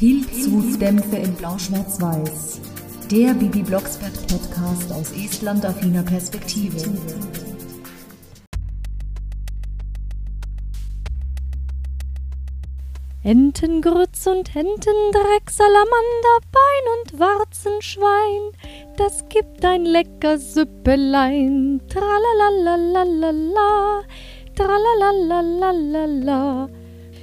Pilzhutdämpfe in Blau-Schwarz-Weiß. Der Bibi Blocksberg Podcast aus Estland-affiner Perspektive. Entengrütz und Entendreck, Salamander, Bein und Warzenschwein, das gibt ein lecker Süppelein. Tralalalalala, tralalalalala.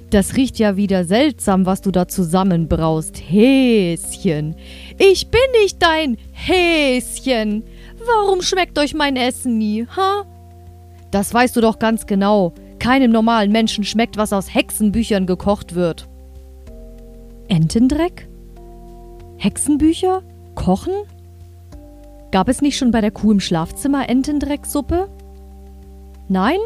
Das riecht ja wieder seltsam, was du da zusammenbraust. Häschen. Ich bin nicht dein Häschen. Warum schmeckt euch mein Essen nie, ha? Das weißt du doch ganz genau. Keinem normalen Menschen schmeckt, was aus Hexenbüchern gekocht wird. Entendreck? Hexenbücher? Kochen? Gab es nicht schon bei der Kuh im Schlafzimmer Entendrecksuppe? Nein?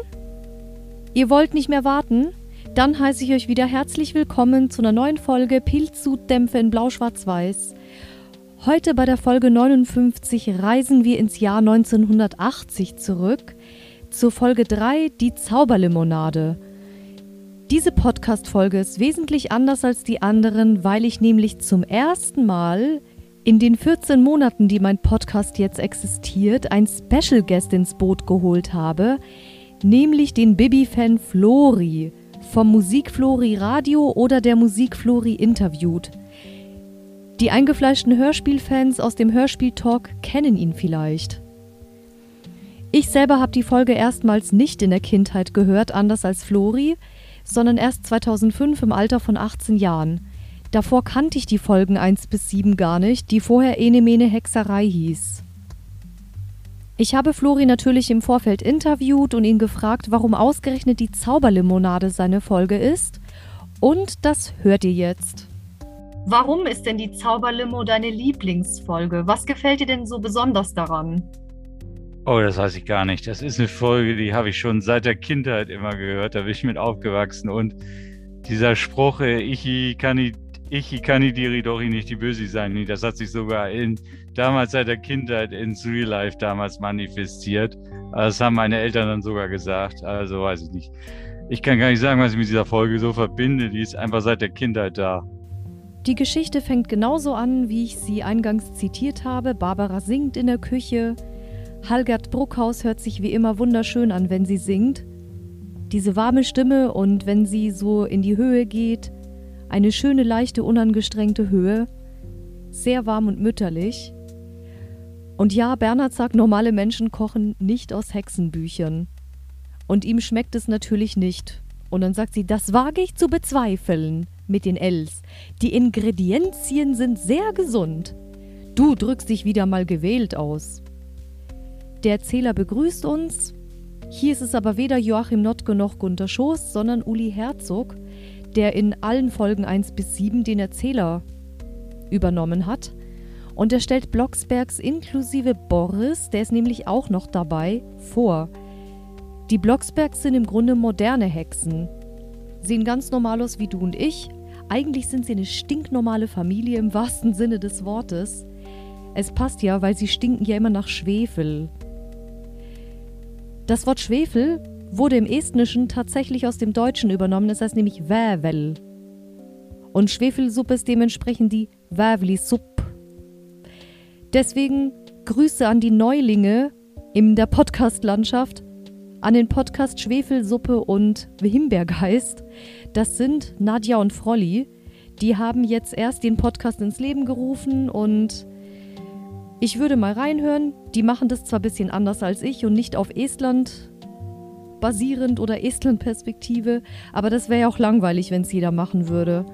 Ihr wollt nicht mehr warten? Dann heiße ich euch wieder herzlich willkommen zu einer neuen Folge Pilzsudämpfe in Blau-Schwarz-Weiß. Heute bei der Folge 59 reisen wir ins Jahr 1980 zurück zur Folge 3, die Zauberlimonade. Diese Podcast-Folge ist wesentlich anders als die anderen, weil ich nämlich zum ersten Mal in den 14 Monaten, die mein Podcast jetzt existiert, ein Special Guest ins Boot geholt habe, nämlich den Bibi-Fan Flori vom Musikflori Radio oder der Musikflori interviewt. Die eingefleischten Hörspielfans aus dem Hörspieltalk kennen ihn vielleicht. Ich selber habe die Folge erstmals nicht in der Kindheit gehört, anders als Flori, sondern erst 2005 im Alter von 18 Jahren. Davor kannte ich die Folgen 1 bis 7 gar nicht, die vorher Enemene Hexerei hieß. Ich habe Flori natürlich im Vorfeld interviewt und ihn gefragt, warum ausgerechnet die Zauberlimonade seine Folge ist. Und das hört ihr jetzt. Warum ist denn die Zauberlimo deine Lieblingsfolge? Was gefällt dir denn so besonders daran? Oh, das weiß ich gar nicht. Das ist eine Folge, die habe ich schon seit der Kindheit immer gehört. Da bin ich mit aufgewachsen. Und dieser Spruch, äh, ich kann die ich kandidiere doch nicht die Böse sein. Das hat sich sogar in, damals seit der Kindheit ins Real Life damals manifestiert. Das haben meine Eltern dann sogar gesagt. Also weiß ich nicht. Ich kann gar nicht sagen, was ich mit dieser Folge so verbinde. Die ist einfach seit der Kindheit da. Die Geschichte fängt genauso an, wie ich sie eingangs zitiert habe. Barbara singt in der Küche. Halgert Bruckhaus hört sich wie immer wunderschön an, wenn sie singt. Diese warme Stimme und wenn sie so in die Höhe geht, eine schöne, leichte, unangestrengte Höhe. Sehr warm und mütterlich. Und ja, Bernhard sagt, normale Menschen kochen nicht aus Hexenbüchern. Und ihm schmeckt es natürlich nicht. Und dann sagt sie, das wage ich zu bezweifeln mit den Ls. Die Ingredienzien sind sehr gesund. Du drückst dich wieder mal gewählt aus. Der Erzähler begrüßt uns. Hier ist es aber weder Joachim Notke noch Gunter Schoß, sondern Uli Herzog, der in allen Folgen 1 bis 7 den Erzähler übernommen hat. Und er stellt Blocksbergs inklusive Boris, der ist nämlich auch noch dabei, vor. Die Blocksbergs sind im Grunde moderne Hexen. Sehen ganz normal aus wie du und ich. Eigentlich sind sie eine stinknormale Familie im wahrsten Sinne des Wortes. Es passt ja, weil sie stinken ja immer nach Schwefel. Das Wort Schwefel wurde im Estnischen tatsächlich aus dem Deutschen übernommen, das heißt nämlich Vävel. Und Schwefelsuppe ist dementsprechend die Vävlisupp. Deswegen Grüße an die Neulinge in der Podcast-Landschaft, an den Podcast Schwefelsuppe und Himbeergeist. Das sind Nadja und Frolli. Die haben jetzt erst den Podcast ins Leben gerufen und ich würde mal reinhören. Die machen das zwar ein bisschen anders als ich und nicht auf Estland basierend oder Estland-Perspektive, aber das wäre ja auch langweilig, wenn es jeder machen würde.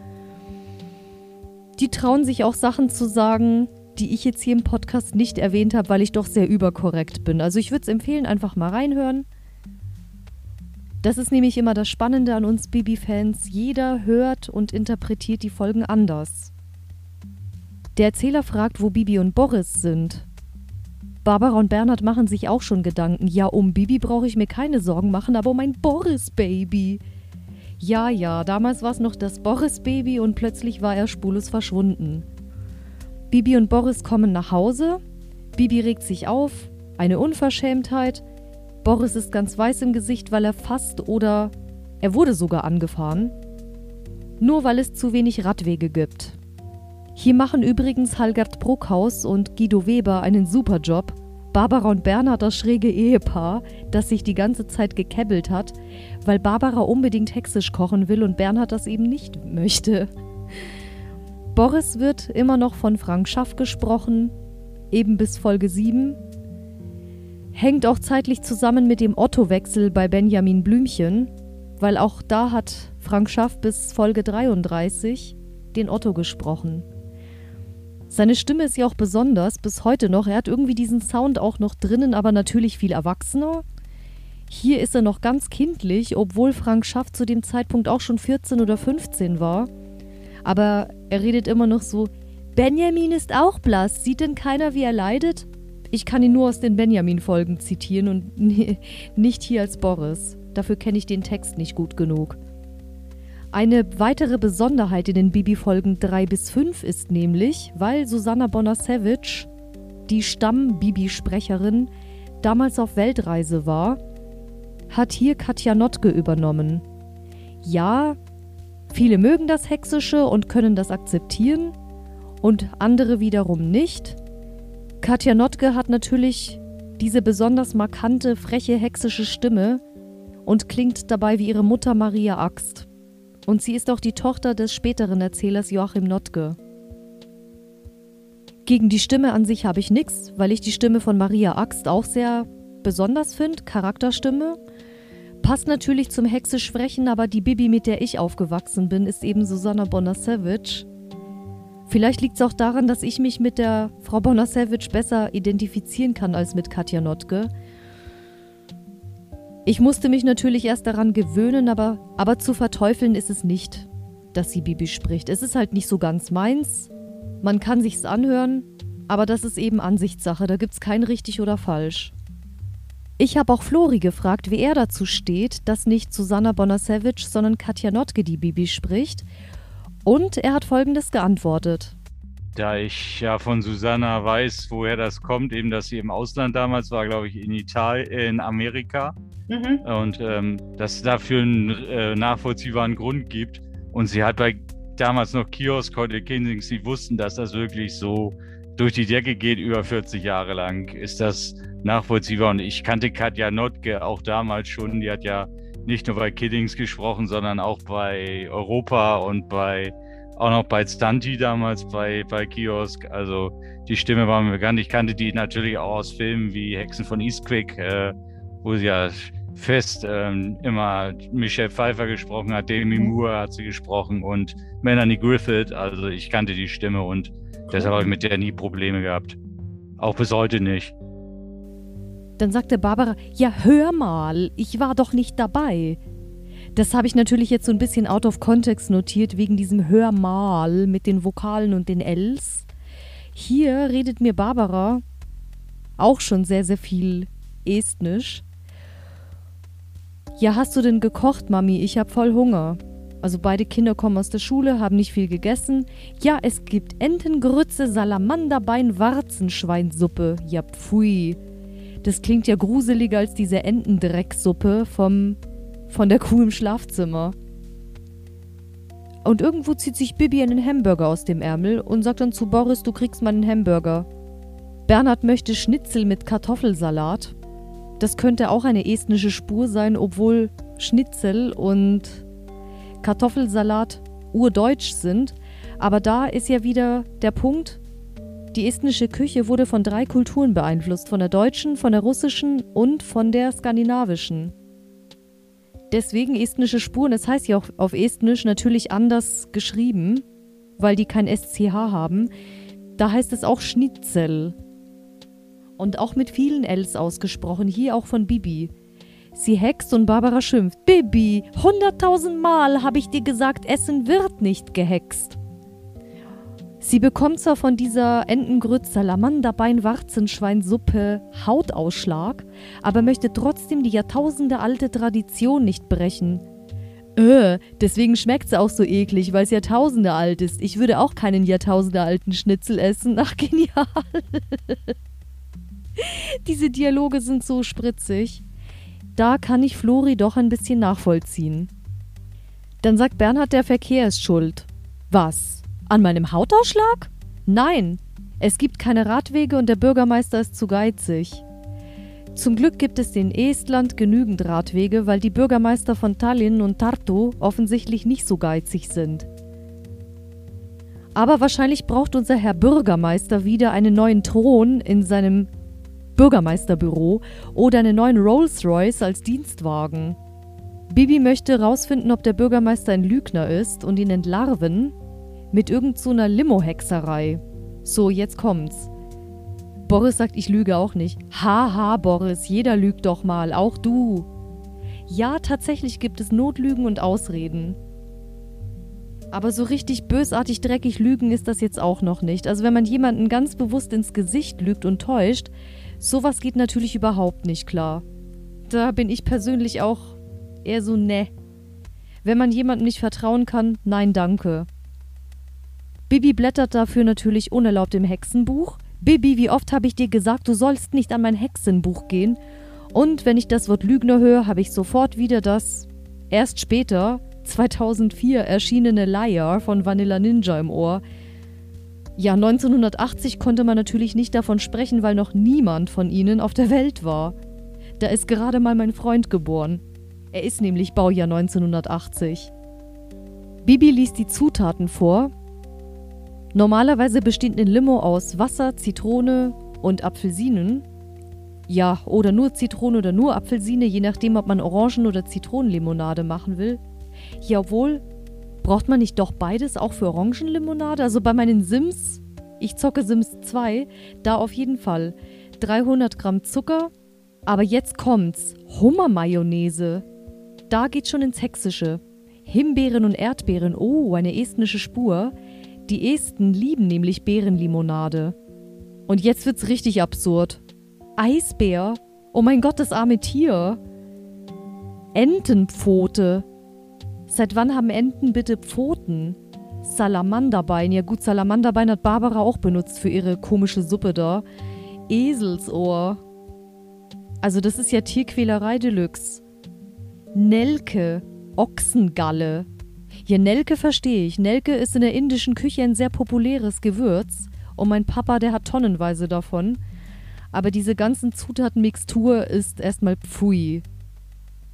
Die trauen sich auch Sachen zu sagen, die ich jetzt hier im Podcast nicht erwähnt habe, weil ich doch sehr überkorrekt bin. Also ich würde es empfehlen, einfach mal reinhören. Das ist nämlich immer das Spannende an uns Bibi-Fans. Jeder hört und interpretiert die Folgen anders. Der Erzähler fragt, wo Bibi und Boris sind. Barbara und Bernhard machen sich auch schon Gedanken. Ja, um Bibi brauche ich mir keine Sorgen machen, aber um mein Boris-Baby. Ja, ja, damals war es noch das Boris-Baby und plötzlich war er spurlos verschwunden. Bibi und Boris kommen nach Hause. Bibi regt sich auf. Eine Unverschämtheit. Boris ist ganz weiß im Gesicht, weil er fast oder er wurde sogar angefahren. Nur weil es zu wenig Radwege gibt. Hier machen übrigens Halgard Bruckhaus und Guido Weber einen super Job. Barbara und Bernhard das schräge Ehepaar, das sich die ganze Zeit gekebbelt hat, weil Barbara unbedingt hexisch kochen will und Bernhard das eben nicht möchte. Boris wird immer noch von Frank Schaff gesprochen, eben bis Folge 7. Hängt auch zeitlich zusammen mit dem Otto-Wechsel bei Benjamin Blümchen, weil auch da hat Frank Schaff bis Folge 33 den Otto gesprochen. Seine Stimme ist ja auch besonders, bis heute noch. Er hat irgendwie diesen Sound auch noch drinnen, aber natürlich viel erwachsener. Hier ist er noch ganz kindlich, obwohl Frank Schaff zu dem Zeitpunkt auch schon 14 oder 15 war. Aber er redet immer noch so: Benjamin ist auch blass. Sieht denn keiner, wie er leidet? Ich kann ihn nur aus den Benjamin-Folgen zitieren und nicht hier als Boris. Dafür kenne ich den Text nicht gut genug. Eine weitere Besonderheit in den Bibi-Folgen 3 bis 5 ist nämlich, weil Susanna Bonasevich, die Stamm-Bibi-Sprecherin, damals auf Weltreise war, hat hier Katja Notke übernommen. Ja, viele mögen das Hexische und können das akzeptieren und andere wiederum nicht. Katja Notke hat natürlich diese besonders markante, freche, hexische Stimme und klingt dabei wie ihre Mutter Maria Axt. Und sie ist auch die Tochter des späteren Erzählers Joachim Notke. Gegen die Stimme an sich habe ich nichts, weil ich die Stimme von Maria Axt auch sehr besonders finde, Charakterstimme. Passt natürlich zum hexisch Sprechen, aber die Bibi, mit der ich aufgewachsen bin, ist eben Susanna Bonasevich. Vielleicht liegt es auch daran, dass ich mich mit der Frau Bonasevich besser identifizieren kann als mit Katja Notke. Ich musste mich natürlich erst daran gewöhnen, aber, aber zu verteufeln ist es nicht, dass sie Bibi spricht. Es ist halt nicht so ganz meins. Man kann sich's anhören, aber das ist eben Ansichtssache. Da gibt's kein richtig oder falsch. Ich habe auch Flori gefragt, wie er dazu steht, dass nicht Susanna Bonasevich, sondern Katja Notke die Bibi spricht. Und er hat folgendes geantwortet. Da ich ja von Susanna weiß, woher das kommt, eben dass sie im Ausland damals war, glaube ich, in Italien, in Amerika, Mhm. Und ähm, dass es dafür einen äh, nachvollziehbaren Grund gibt. Und sie hat bei damals noch Kiosk, heute Kinsings, sie wussten, dass das wirklich so durch die Decke geht, über 40 Jahre lang, ist das nachvollziehbar. Und ich kannte Katja Notke auch damals schon. Die hat ja nicht nur bei Kiddings gesprochen, sondern auch bei Europa und bei auch noch bei Stunty damals bei, bei Kiosk. Also die Stimme war mir bekannt. Ich kannte die natürlich auch aus Filmen wie Hexen von Eastwick, äh, wo sie ja fest ähm, immer Michelle Pfeiffer gesprochen hat, Demi mhm. Moore hat sie gesprochen und Melanie Griffith. Also ich kannte die Stimme und deshalb habe ich mit der nie Probleme gehabt. Auch bis heute nicht. Dann sagte Barbara, ja hör mal, ich war doch nicht dabei. Das habe ich natürlich jetzt so ein bisschen out of context notiert, wegen diesem Hör mal mit den Vokalen und den Ls. Hier redet mir Barbara auch schon sehr, sehr viel Estnisch. Ja, hast du denn gekocht, Mami? Ich hab voll Hunger. Also beide Kinder kommen aus der Schule, haben nicht viel gegessen. Ja, es gibt Entengrütze, Salamanderbein, Warzenschweinsuppe. Ja, pfui. Das klingt ja gruseliger als diese Entendrecksuppe vom von der Kuh im Schlafzimmer. Und irgendwo zieht sich Bibi einen Hamburger aus dem Ärmel und sagt dann zu Boris, du kriegst meinen Hamburger. Bernhard möchte Schnitzel mit Kartoffelsalat. Das könnte auch eine estnische Spur sein, obwohl Schnitzel und Kartoffelsalat urdeutsch sind. Aber da ist ja wieder der Punkt, die estnische Küche wurde von drei Kulturen beeinflusst, von der deutschen, von der russischen und von der skandinavischen. Deswegen estnische Spuren, das heißt ja auch auf Estnisch natürlich anders geschrieben, weil die kein SCH haben. Da heißt es auch Schnitzel. Und auch mit vielen Ls ausgesprochen, hier auch von Bibi. Sie hext und Barbara schimpft. Bibi, hunderttausend Mal habe ich dir gesagt, Essen wird nicht gehext. Sie bekommt zwar von dieser Entengrütz, Salamanderbein, Warzenschweinsuppe Hautausschlag, aber möchte trotzdem die jahrtausendealte Tradition nicht brechen. Äh, deswegen schmeckt sie auch so eklig, weil es Jahrtausende alt ist. Ich würde auch keinen Jahrtausende Schnitzel essen. Ach, genial. Diese Dialoge sind so spritzig. Da kann ich Flori doch ein bisschen nachvollziehen. Dann sagt Bernhard, der Verkehr ist schuld. Was? An meinem Hautausschlag? Nein, es gibt keine Radwege und der Bürgermeister ist zu geizig. Zum Glück gibt es in Estland genügend Radwege, weil die Bürgermeister von Tallinn und Tartu offensichtlich nicht so geizig sind. Aber wahrscheinlich braucht unser Herr Bürgermeister wieder einen neuen Thron in seinem Bürgermeisterbüro oder einen neuen Rolls-Royce als Dienstwagen. Bibi möchte rausfinden, ob der Bürgermeister ein Lügner ist und ihn entlarven mit irgendeiner so Limo-Hexerei. So, jetzt kommt's. Boris sagt, ich lüge auch nicht. Haha, Boris, jeder lügt doch mal, auch du. Ja, tatsächlich gibt es Notlügen und Ausreden. Aber so richtig bösartig dreckig lügen ist das jetzt auch noch nicht. Also wenn man jemanden ganz bewusst ins Gesicht lügt und täuscht, sowas geht natürlich überhaupt nicht klar. Da bin ich persönlich auch eher so ne. Wenn man jemandem nicht vertrauen kann, nein danke. Bibi blättert dafür natürlich unerlaubt im Hexenbuch. Bibi, wie oft habe ich dir gesagt, du sollst nicht an mein Hexenbuch gehen? Und wenn ich das Wort Lügner höre, habe ich sofort wieder das erst später 2004 erschienene Liar von Vanilla Ninja im Ohr. Ja, 1980 konnte man natürlich nicht davon sprechen, weil noch niemand von ihnen auf der Welt war. Da ist gerade mal mein Freund geboren. Er ist nämlich Baujahr 1980. Bibi liest die Zutaten vor. Normalerweise besteht ein Limo aus Wasser, Zitrone und Apfelsinen. Ja, oder nur Zitrone oder nur Apfelsine, je nachdem, ob man Orangen- oder Zitronenlimonade machen will. Jawohl, braucht man nicht doch beides auch für Orangenlimonade? Also bei meinen Sims, ich zocke Sims 2, da auf jeden Fall 300 Gramm Zucker. Aber jetzt kommt's, Hummermayonnaise. Da geht schon ins Hexische. Himbeeren und Erdbeeren, oh, eine estnische Spur. Die Esten lieben nämlich Beerenlimonade. Und jetzt wird's richtig absurd. Eisbär, oh mein Gott, das arme Tier. Entenpfote, Seit wann haben Enten bitte Pfoten? Salamanderbein. Ja gut, Salamanderbein hat Barbara auch benutzt für ihre komische Suppe da. Eselsohr. Also das ist ja Tierquälerei Deluxe. Nelke. Ochsengalle. Ja, Nelke verstehe ich. Nelke ist in der indischen Küche ein sehr populäres Gewürz. Und mein Papa, der hat tonnenweise davon. Aber diese ganzen Zutatenmixtur ist erstmal pfui.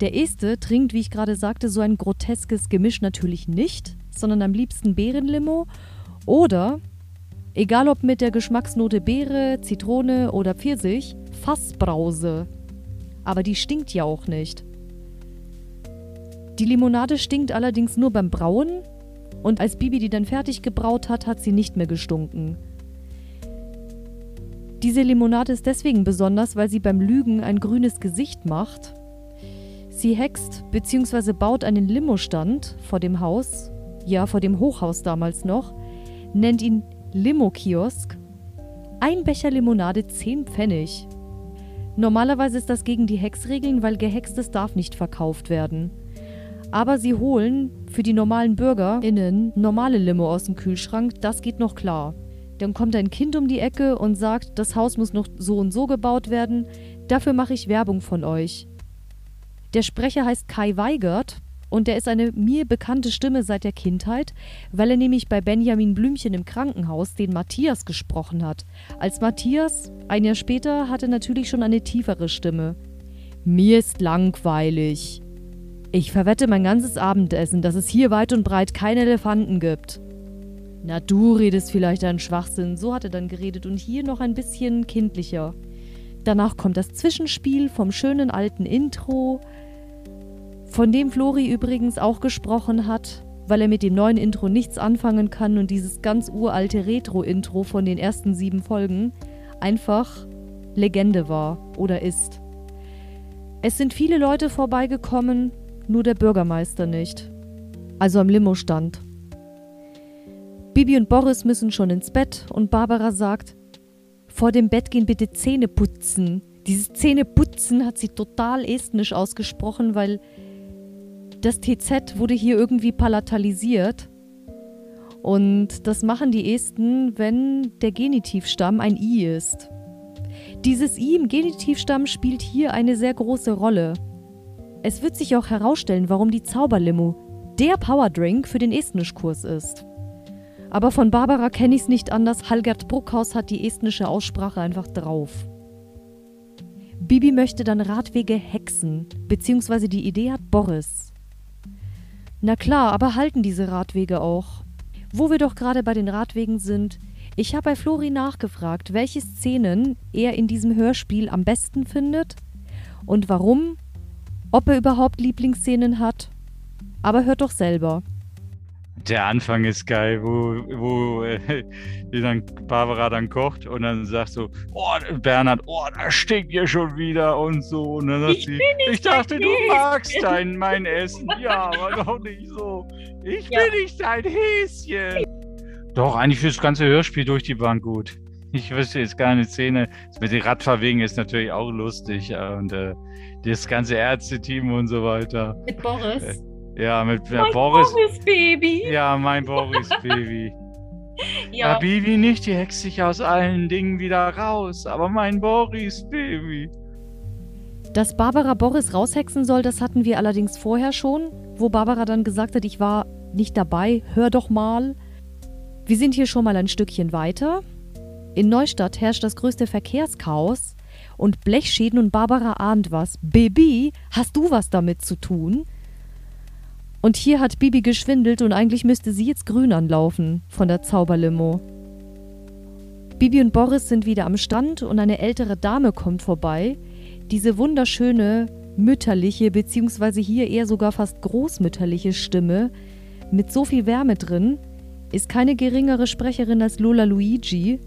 Der Este trinkt, wie ich gerade sagte, so ein groteskes Gemisch natürlich nicht, sondern am liebsten Beerenlimo oder, egal ob mit der Geschmacksnote Beere, Zitrone oder Pfirsich, Fassbrause. Aber die stinkt ja auch nicht. Die Limonade stinkt allerdings nur beim Brauen und als Bibi die dann fertig gebraut hat, hat sie nicht mehr gestunken. Diese Limonade ist deswegen besonders, weil sie beim Lügen ein grünes Gesicht macht Sie hext bzw. baut einen Limostand vor dem Haus, ja vor dem Hochhaus damals noch, nennt ihn Limo-Kiosk. Ein Becher Limonade 10 Pfennig. Normalerweise ist das gegen die Hexregeln, weil Gehextes darf nicht verkauft werden. Aber sie holen für die normalen BürgerInnen normale Limo aus dem Kühlschrank, das geht noch klar. Dann kommt ein Kind um die Ecke und sagt, das Haus muss noch so und so gebaut werden, dafür mache ich Werbung von euch. Der Sprecher heißt Kai Weigert und der ist eine mir bekannte Stimme seit der Kindheit, weil er nämlich bei Benjamin Blümchen im Krankenhaus den Matthias gesprochen hat. Als Matthias, ein Jahr später, hatte natürlich schon eine tiefere Stimme. Mir ist langweilig. Ich verwette mein ganzes Abendessen, dass es hier weit und breit keine Elefanten gibt. Na, du redest vielleicht einen Schwachsinn, so hat er dann geredet und hier noch ein bisschen kindlicher. Danach kommt das Zwischenspiel vom schönen alten Intro, von dem Flori übrigens auch gesprochen hat, weil er mit dem neuen Intro nichts anfangen kann und dieses ganz uralte Retro-Intro von den ersten sieben Folgen einfach Legende war oder ist. Es sind viele Leute vorbeigekommen, nur der Bürgermeister nicht. Also am Limo stand. Bibi und Boris müssen schon ins Bett und Barbara sagt, vor dem Bett gehen bitte Zähne putzen. Dieses Zähne putzen hat sie total estnisch ausgesprochen, weil das TZ wurde hier irgendwie palatalisiert. Und das machen die Esten, wenn der Genitivstamm ein I ist. Dieses I im Genitivstamm spielt hier eine sehr große Rolle. Es wird sich auch herausstellen, warum die Zauberlimo der Powerdrink für den Estnischkurs ist. Aber von Barbara kenne ich es nicht anders. Halgert Bruckhaus hat die estnische Aussprache einfach drauf. Bibi möchte dann Radwege hexen, beziehungsweise die Idee hat Boris. Na klar, aber halten diese Radwege auch? Wo wir doch gerade bei den Radwegen sind, ich habe bei Flori nachgefragt, welche Szenen er in diesem Hörspiel am besten findet und warum, ob er überhaupt Lieblingsszenen hat. Aber hört doch selber. Der Anfang ist geil, wo, wo äh, dann Barbara dann kocht und dann sagt so, oh, Bernhard, oh, da stinkt ihr schon wieder und so. Und dann sagt Ich sie, ich dachte, du Häschen." magst dein, mein Essen. Ja, aber doch nicht so. Ich Ja. bin nicht dein Häschen. Doch, eigentlich fürs ganze Hörspiel durch die Bank gut. Ich wüsste jetzt gar eine Szene. Das mit den Radfahrwegen ist natürlich auch lustig. äh, Und äh, das ganze Ärzteteam und so weiter. Mit Boris. Ja, mit Mein Boris. Boris Baby. Ja, mein Boris Baby. Ja. Ja, Bibi nicht, die hext sich aus allen Dingen wieder raus. Aber mein Boris Baby. Dass Barbara Boris raushexen soll, das hatten wir allerdings vorher schon, wo Barbara dann gesagt hat, ich war nicht dabei, hör doch mal. Wir sind hier schon mal ein Stückchen weiter. In Neustadt herrscht das größte Verkehrschaos und Blechschäden und Barbara ahnt was. Bibi, hast du was damit zu tun? Und hier hat Bibi geschwindelt und eigentlich müsste sie jetzt grün anlaufen von der Zauberlimo. Bibi und Boris sind wieder am Strand und eine ältere Dame kommt vorbei, diese wunderschöne, mütterliche, beziehungsweise hier eher sogar fast großmütterliche Stimme mit so viel Wärme drin, ist keine geringere Sprecherin als Lola Luigi,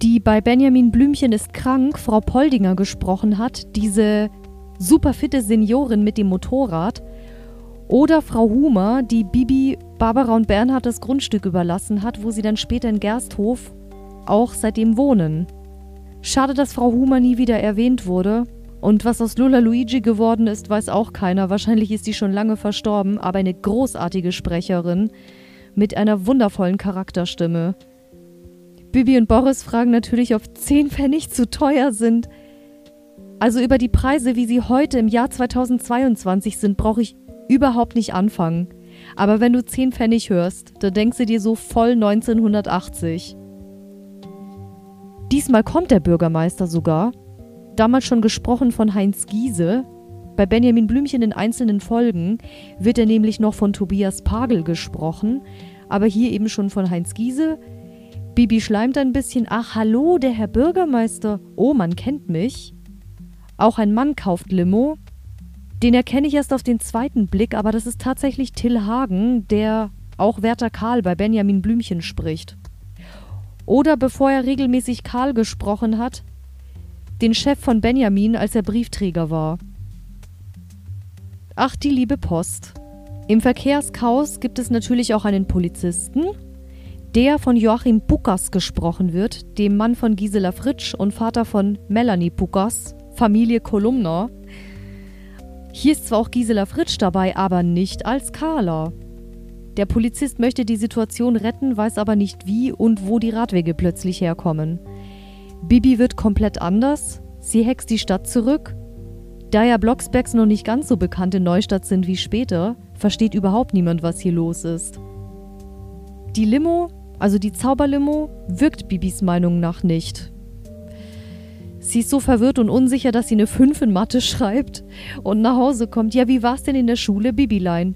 die bei Benjamin Blümchen ist krank Frau Poldinger gesprochen hat, diese superfitte Seniorin mit dem Motorrad, oder Frau Humer, die Bibi, Barbara und Bernhard das Grundstück überlassen hat, wo sie dann später in Gersthof auch seitdem wohnen. Schade, dass Frau Humer nie wieder erwähnt wurde. Und was aus Lola Luigi geworden ist, weiß auch keiner. Wahrscheinlich ist sie schon lange verstorben, aber eine großartige Sprecherin mit einer wundervollen Charakterstimme. Bibi und Boris fragen natürlich, ob 10 Pfennig zu teuer sind. Also über die Preise, wie sie heute im Jahr 2022 sind, brauche ich überhaupt nicht anfangen. Aber wenn du 10 Pfennig hörst, dann denkst du dir so voll 1980. Diesmal kommt der Bürgermeister sogar. Damals schon gesprochen von Heinz Giese. Bei Benjamin Blümchen in einzelnen Folgen wird er nämlich noch von Tobias Pagel gesprochen, aber hier eben schon von Heinz Giese. Bibi schleimt ein bisschen. Ach, hallo, der Herr Bürgermeister. Oh, man kennt mich. Auch ein Mann kauft Limo. Den erkenne ich erst auf den zweiten Blick, aber das ist tatsächlich Till Hagen, der auch Werther Karl bei Benjamin Blümchen spricht. Oder bevor er regelmäßig Karl gesprochen hat, den Chef von Benjamin, als er Briefträger war. Ach, die liebe Post. Im Verkehrschaos gibt es natürlich auch einen Polizisten, der von Joachim Pukas gesprochen wird, dem Mann von Gisela Fritsch und Vater von Melanie Pukas, Familie Kolumna. Hier ist zwar auch Gisela Fritsch dabei, aber nicht als Carla. Der Polizist möchte die Situation retten, weiß aber nicht wie und wo die Radwege plötzlich herkommen. Bibi wird komplett anders. Sie hext die Stadt zurück. Da ja Blocksbergs noch nicht ganz so bekannt in Neustadt sind wie später, versteht überhaupt niemand, was hier los ist. Die Limo, also die Zauberlimo, wirkt Bibis Meinung nach nicht. Sie ist so verwirrt und unsicher, dass sie eine 5 in Mathe schreibt und nach Hause kommt. Ja, wie war's denn in der Schule, Bibilein?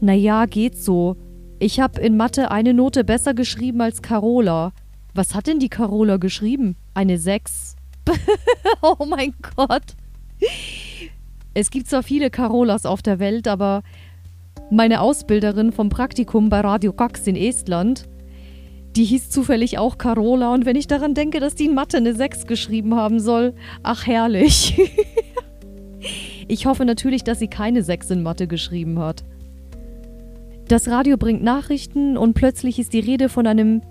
Naja, geht so. Ich habe in Mathe eine Note besser geschrieben als Carola. Was hat denn die Carola geschrieben? Eine 6. oh mein Gott. Es gibt zwar viele Carolas auf der Welt, aber meine Ausbilderin vom Praktikum bei Radio Cox in Estland, die hieß zufällig auch Carola und wenn ich daran denke, dass die in Mathe eine 6 geschrieben haben soll, ach herrlich. ich hoffe natürlich, dass sie keine 6 in Mathe geschrieben hat. Das Radio bringt Nachrichten und plötzlich ist die Rede von einem,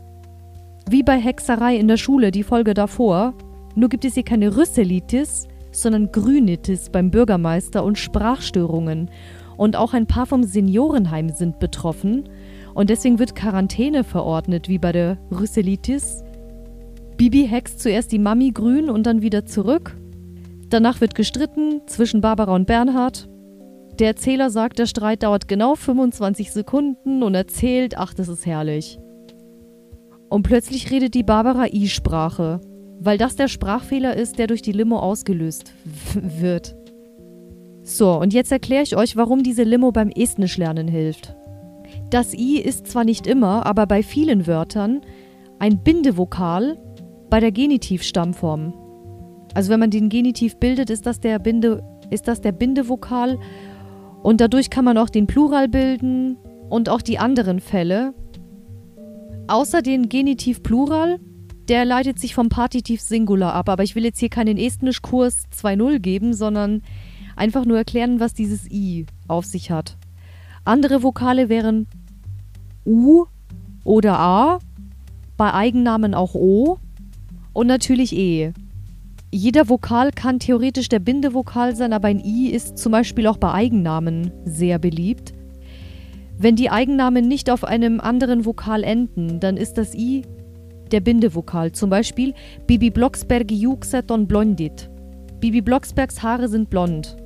wie bei Hexerei in der Schule, die Folge davor, nur gibt es hier keine Rüsselitis, sondern Grünitis beim Bürgermeister und Sprachstörungen. Und auch ein paar vom Seniorenheim sind betroffen. Und deswegen wird Quarantäne verordnet, wie bei der Rüsselitis. Bibi hext zuerst die Mami grün und dann wieder zurück. Danach wird gestritten zwischen Barbara und Bernhard. Der Erzähler sagt, der Streit dauert genau 25 Sekunden und erzählt, ach, das ist herrlich. Und plötzlich redet die Barbara I-Sprache, weil das der Sprachfehler ist, der durch die Limo ausgelöst wird. So, und jetzt erkläre ich euch, warum diese Limo beim Estnisch lernen hilft. Das I ist zwar nicht immer, aber bei vielen Wörtern ein Bindevokal bei der Genitivstammform. Also wenn man den Genitiv bildet, ist das der Binde ist das der Bindevokal und dadurch kann man auch den Plural bilden und auch die anderen Fälle. Außer den Genitiv Plural, der leitet sich vom Partitiv Singular ab, aber ich will jetzt hier keinen Estnisch-Kurs 2.0 geben, sondern einfach nur erklären, was dieses I auf sich hat. Andere Vokale wären U oder A, bei Eigennamen auch O und natürlich E. Jeder Vokal kann theoretisch der Bindevokal sein, aber ein I ist zum Beispiel auch bei Eigennamen sehr beliebt. Wenn die Eigennamen nicht auf einem anderen Vokal enden, dann ist das I der Bindevokal. Zum Beispiel Bibi Blocksberg Juxeton blondit. Bibi Blocksbergs Haare sind blond.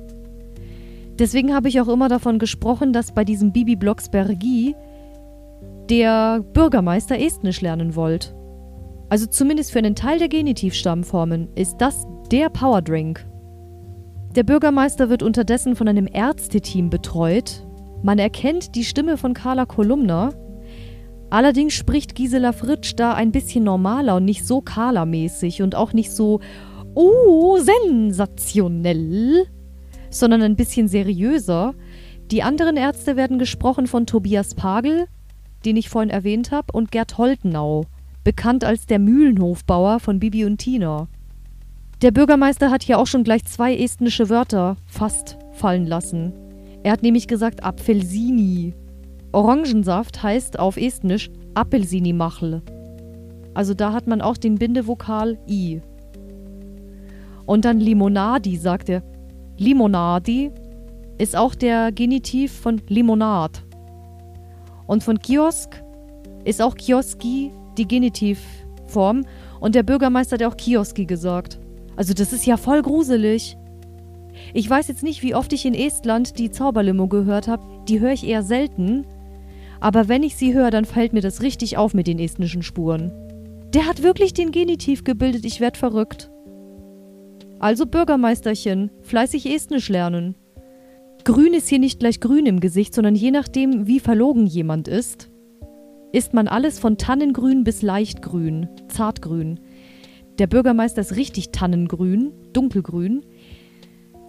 Deswegen habe ich auch immer davon gesprochen, dass bei diesem Bibi Blocksbergi der Bürgermeister Estnisch lernen wollte. Also zumindest für einen Teil der Genitivstammformen ist das der Powerdrink. Der Bürgermeister wird unterdessen von einem Ärzteteam betreut. Man erkennt die Stimme von Carla Kolumna. Allerdings spricht Gisela Fritsch da ein bisschen normaler und nicht so Carla-mäßig und auch nicht so, oh, sensationell, sondern ein bisschen seriöser. Die anderen Ärzte werden gesprochen von Tobias Pagel, den ich vorhin erwähnt habe, und Gerd Holtenau bekannt als der Mühlenhofbauer von Bibi und Tina. Der Bürgermeister hat hier auch schon gleich zwei estnische Wörter fast fallen lassen. Er hat nämlich gesagt Apfelsini. Orangensaft heißt auf Estnisch Apfelsini-Machl. Also da hat man auch den Bindevokal i. Und dann Limonadi, sagt er. Limonadi ist auch der Genitiv von Limonad. Und von Kiosk ist auch Kioski die Genitivform. Und der Bürgermeister hat auch Kioski gesagt. Also das ist ja voll gruselig. Ich weiß jetzt nicht, wie oft ich in Estland die Zauberlimo gehört habe. Die höre ich eher selten. Aber wenn ich sie höre, dann fällt mir das richtig auf mit den estnischen Spuren. Der hat wirklich den Genitiv gebildet, ich werd verrückt. Also Bürgermeisterchen, fleißig Estnisch lernen. Grün ist hier nicht gleich grün im Gesicht, sondern je nachdem, wie verlogen jemand ist ist man alles von Tannengrün bis Leichtgrün, Zartgrün. Der Bürgermeister ist richtig Tannengrün, dunkelgrün.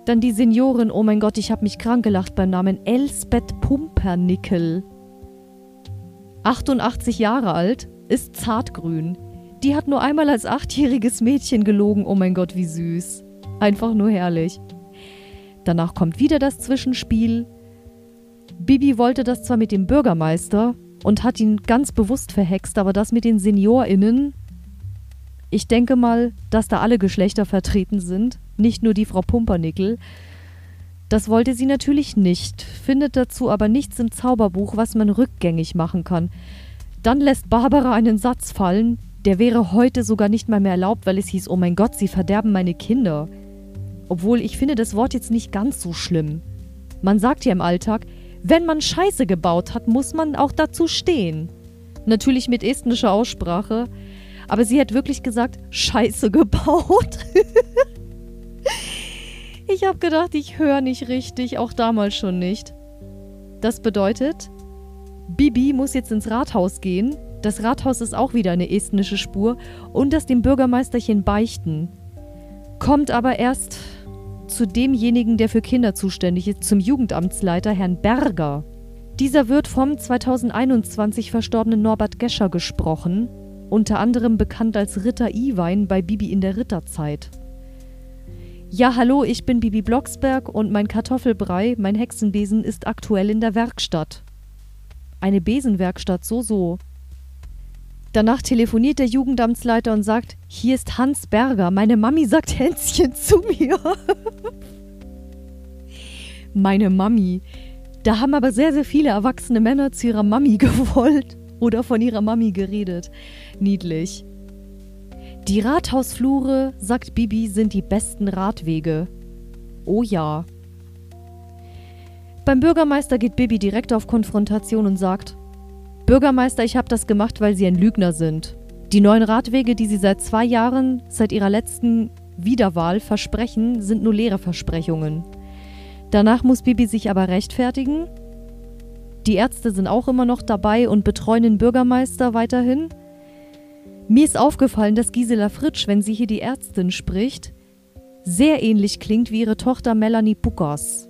Dann die Seniorin, oh mein Gott, ich habe mich krank gelacht beim Namen Elsbeth Pumpernickel. 88 Jahre alt, ist zartgrün. Die hat nur einmal als achtjähriges Mädchen gelogen, oh mein Gott, wie süß. Einfach nur herrlich. Danach kommt wieder das Zwischenspiel. Bibi wollte das zwar mit dem Bürgermeister, und hat ihn ganz bewusst verhext, aber das mit den SeniorInnen, ich denke mal, dass da alle Geschlechter vertreten sind, nicht nur die Frau Pumpernickel. Das wollte sie natürlich nicht, findet dazu aber nichts im Zauberbuch, was man rückgängig machen kann. Dann lässt Barbara einen Satz fallen, der wäre heute sogar nicht mal mehr erlaubt, weil es hieß, oh mein Gott, sie verderben meine Kinder. Obwohl ich finde das Wort jetzt nicht ganz so schlimm. Man sagt ja im Alltag, wenn man Scheiße gebaut hat, muss man auch dazu stehen. Natürlich mit estnischer Aussprache. Aber sie hat wirklich gesagt, Scheiße gebaut. ich habe gedacht, ich höre nicht richtig, auch damals schon nicht. Das bedeutet, Bibi muss jetzt ins Rathaus gehen. Das Rathaus ist auch wieder eine estnische Spur. Und das dem Bürgermeisterchen beichten. Kommt aber erst zu demjenigen, der für Kinder zuständig ist, zum Jugendamtsleiter Herrn Berger. Dieser wird vom 2021 verstorbenen Norbert Gescher gesprochen, unter anderem bekannt als Ritter Iwein bei Bibi in der Ritterzeit. Ja, hallo, ich bin Bibi Blocksberg und mein Kartoffelbrei, mein Hexenbesen, ist aktuell in der Werkstatt. Eine Besenwerkstatt, so so. Danach telefoniert der Jugendamtsleiter und sagt, hier ist Hans Berger, meine Mami sagt Hänschen zu mir. meine Mami. Da haben aber sehr, sehr viele erwachsene Männer zu ihrer Mami gewollt oder von ihrer Mami geredet. Niedlich. Die Rathausflure, sagt Bibi, sind die besten Radwege. Oh ja. Beim Bürgermeister geht Bibi direkt auf Konfrontation und sagt, Bürgermeister, ich habe das gemacht, weil Sie ein Lügner sind. Die neuen Radwege, die sie seit zwei Jahren, seit ihrer letzten Wiederwahl versprechen, sind nur leere Versprechungen. Danach muss Bibi sich aber rechtfertigen. Die Ärzte sind auch immer noch dabei und betreuen den Bürgermeister weiterhin. Mir ist aufgefallen, dass Gisela Fritsch, wenn sie hier die Ärztin spricht, sehr ähnlich klingt wie ihre Tochter Melanie Puckers.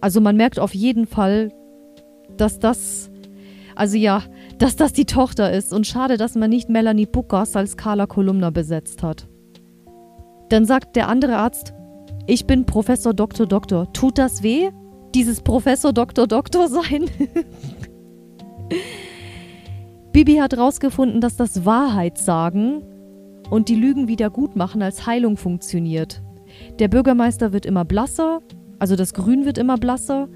Also man merkt auf jeden Fall, dass das, also ja, dass das die Tochter ist und schade, dass man nicht Melanie Puckers als Carla Kolumna besetzt hat. Dann sagt der andere Arzt, ich bin Professor Doktor Doktor. Tut das weh? Dieses Professor Doktor Doktor sein? Bibi hat herausgefunden, dass das Wahrheitssagen und die Lügen wieder gut machen als Heilung funktioniert. Der Bürgermeister wird immer blasser, also das Grün wird immer blasser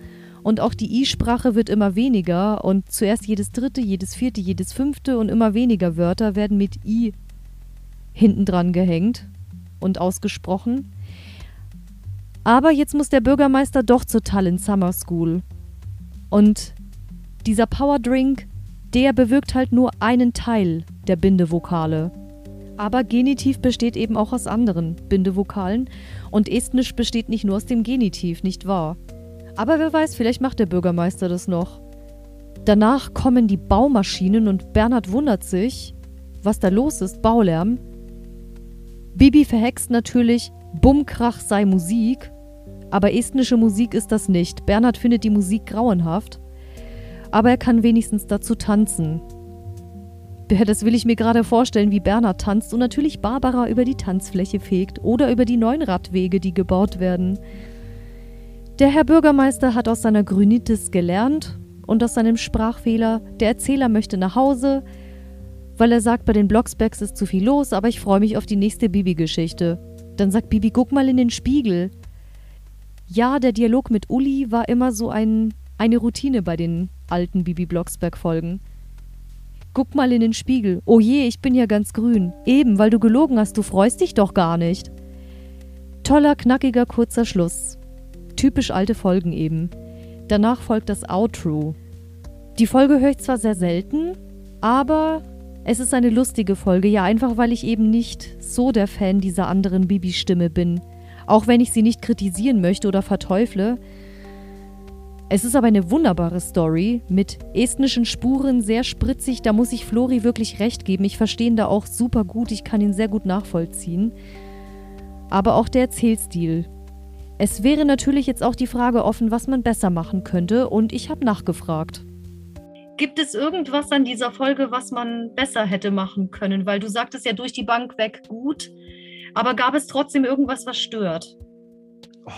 und auch die I-Sprache wird immer weniger und zuerst jedes dritte, jedes vierte, jedes fünfte und immer weniger Wörter werden mit I hinten dran gehängt und ausgesprochen. Aber jetzt muss der Bürgermeister doch zur Tallinn Summer School. Und dieser Powerdrink, der bewirkt halt nur einen Teil der Bindevokale. Aber Genitiv besteht eben auch aus anderen Bindevokalen und Estnisch besteht nicht nur aus dem Genitiv, nicht wahr? Aber wer weiß, vielleicht macht der Bürgermeister das noch. Danach kommen die Baumaschinen und Bernhard wundert sich, was da los ist, Baulärm. Bibi verhext natürlich, Bummkrach sei Musik, aber estnische Musik ist das nicht. Bernhard findet die Musik grauenhaft, aber er kann wenigstens dazu tanzen. Das will ich mir gerade vorstellen, wie Bernhard tanzt und natürlich Barbara über die Tanzfläche fegt oder über die neuen Radwege, die gebaut werden. Der Herr Bürgermeister hat aus seiner Grünitis gelernt und aus seinem Sprachfehler, der Erzähler möchte nach Hause, weil er sagt, bei den Blocksbergs ist zu viel los, aber ich freue mich auf die nächste Bibi-Geschichte. Dann sagt Bibi, guck mal in den Spiegel. Ja, der Dialog mit Uli war immer so ein, eine Routine bei den alten Bibi Blocksberg-Folgen. Guck mal in den Spiegel. Oh je, ich bin ja ganz grün. Eben, weil du gelogen hast, du freust dich doch gar nicht. Toller, knackiger, kurzer Schluss. Typisch alte Folgen eben. Danach folgt das Outro. Die Folge höre ich zwar sehr selten, aber es ist eine lustige Folge, ja, einfach weil ich eben nicht so der Fan dieser anderen Bibi-Stimme bin. Auch wenn ich sie nicht kritisieren möchte oder verteufle. Es ist aber eine wunderbare Story mit estnischen Spuren, sehr spritzig. Da muss ich Flori wirklich recht geben. Ich verstehe ihn da auch super gut. Ich kann ihn sehr gut nachvollziehen. Aber auch der Erzählstil. Es wäre natürlich jetzt auch die Frage offen, was man besser machen könnte. Und ich habe nachgefragt. Gibt es irgendwas an dieser Folge, was man besser hätte machen können? Weil du sagtest ja durch die Bank weg gut, aber gab es trotzdem irgendwas, was stört? Oh,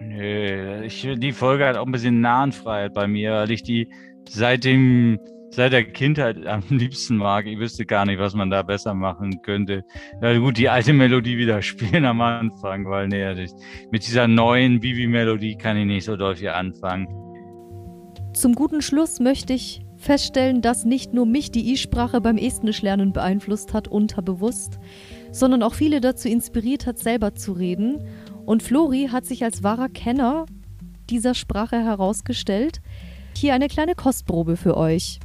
nö, ich, die Folge hat auch ein bisschen Nahenfreiheit bei mir, weil ich die seit dem seit der Kindheit am liebsten mag. Ich wüsste gar nicht, was man da besser machen könnte. Na gut, die alte Melodie wieder spielen am Anfang, weil nee, mit dieser neuen Bibi-Melodie kann ich nicht so doll viel anfangen. Zum guten Schluss möchte ich feststellen, dass nicht nur mich die I-Sprache beim Estnisch-Lernen beeinflusst hat, unterbewusst, sondern auch viele dazu inspiriert hat, selber zu reden. Und Flori hat sich als wahrer Kenner dieser Sprache herausgestellt. Hier eine kleine Kostprobe für euch.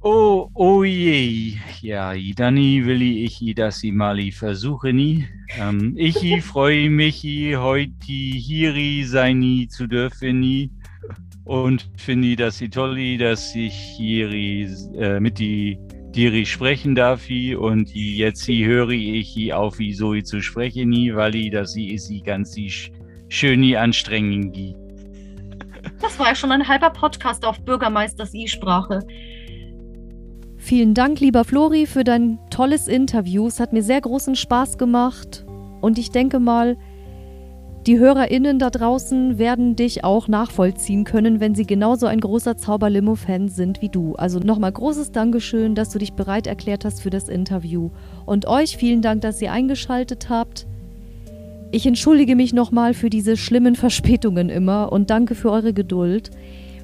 Oh, oh je. Ja, Idani will ich das mali versuchen. Ähm, ich freue mich heute hier sein zu dürfen und finde das toll, dass ich hier äh, mit die dir sprechen darf und jetzt höre ich auf, wie so zu sprechen, weil ich das sie ist sie ganz schön anstrengend. Das war ja schon ein halber Podcast auf Bürgermeisters I-Sprache. Vielen Dank, lieber Flori, für dein tolles Interview. Es hat mir sehr großen Spaß gemacht und ich denke mal, die HörerInnen da draußen werden dich auch nachvollziehen können, wenn sie genauso ein großer Zauberlimo-Fan sind wie du. Also nochmal großes Dankeschön, dass du dich bereit erklärt hast für das Interview. Und euch vielen Dank, dass ihr eingeschaltet habt. Ich entschuldige mich nochmal für diese schlimmen Verspätungen immer und danke für eure Geduld.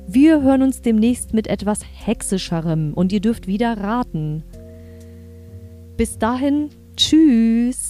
Wir hören uns demnächst mit etwas Hexischerem und ihr dürft wieder raten. Bis dahin, tschüss.